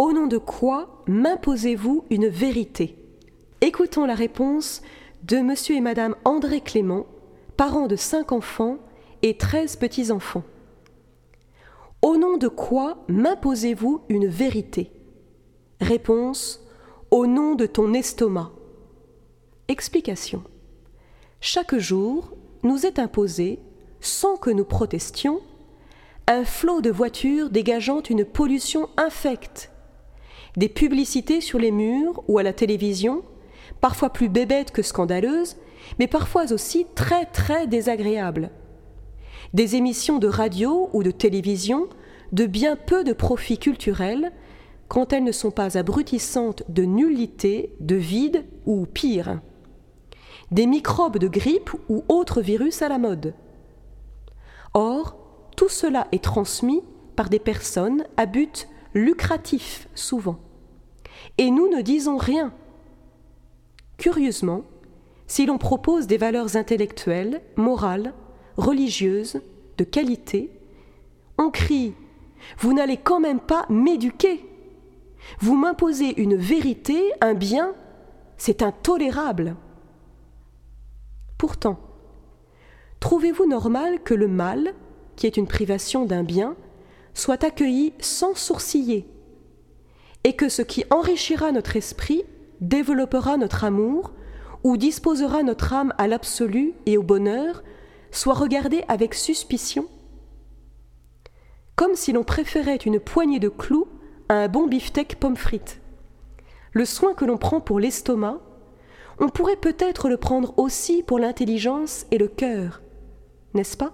Au nom de quoi m'imposez-vous une vérité? Écoutons la réponse de monsieur et madame André Clément, parents de cinq enfants et treize petits-enfants. Au nom de quoi m'imposez-vous une vérité? Réponse Au nom de ton estomac. Explication. Chaque jour nous est imposé, sans que nous protestions, un flot de voitures dégageant une pollution infecte, des publicités sur les murs ou à la télévision, parfois plus bébêtes que scandaleuses, mais parfois aussi très très désagréables, des émissions de radio ou de télévision de bien peu de profit culturel quand elles ne sont pas abrutissantes de nullité, de vide ou pire, des microbes de grippe ou autres virus à la mode. Or, tout cela est transmis par des personnes à but lucratif souvent. Et nous ne disons rien. Curieusement, si l'on propose des valeurs intellectuelles, morales, religieuses, de qualité, on crie Vous n'allez quand même pas m'éduquer. Vous m'imposez une vérité, un bien, c'est intolérable. Pourtant, trouvez-vous normal que le mal, qui est une privation d'un bien, soit accueilli sans sourciller, et que ce qui enrichira notre esprit développera notre amour, ou disposera notre âme à l'absolu et au bonheur, soit regardé avec suspicion Comme si l'on préférait une poignée de clous à un bon beefsteak pomme frite. Le soin que l'on prend pour l'estomac, on pourrait peut-être le prendre aussi pour l'intelligence et le cœur, n'est-ce pas?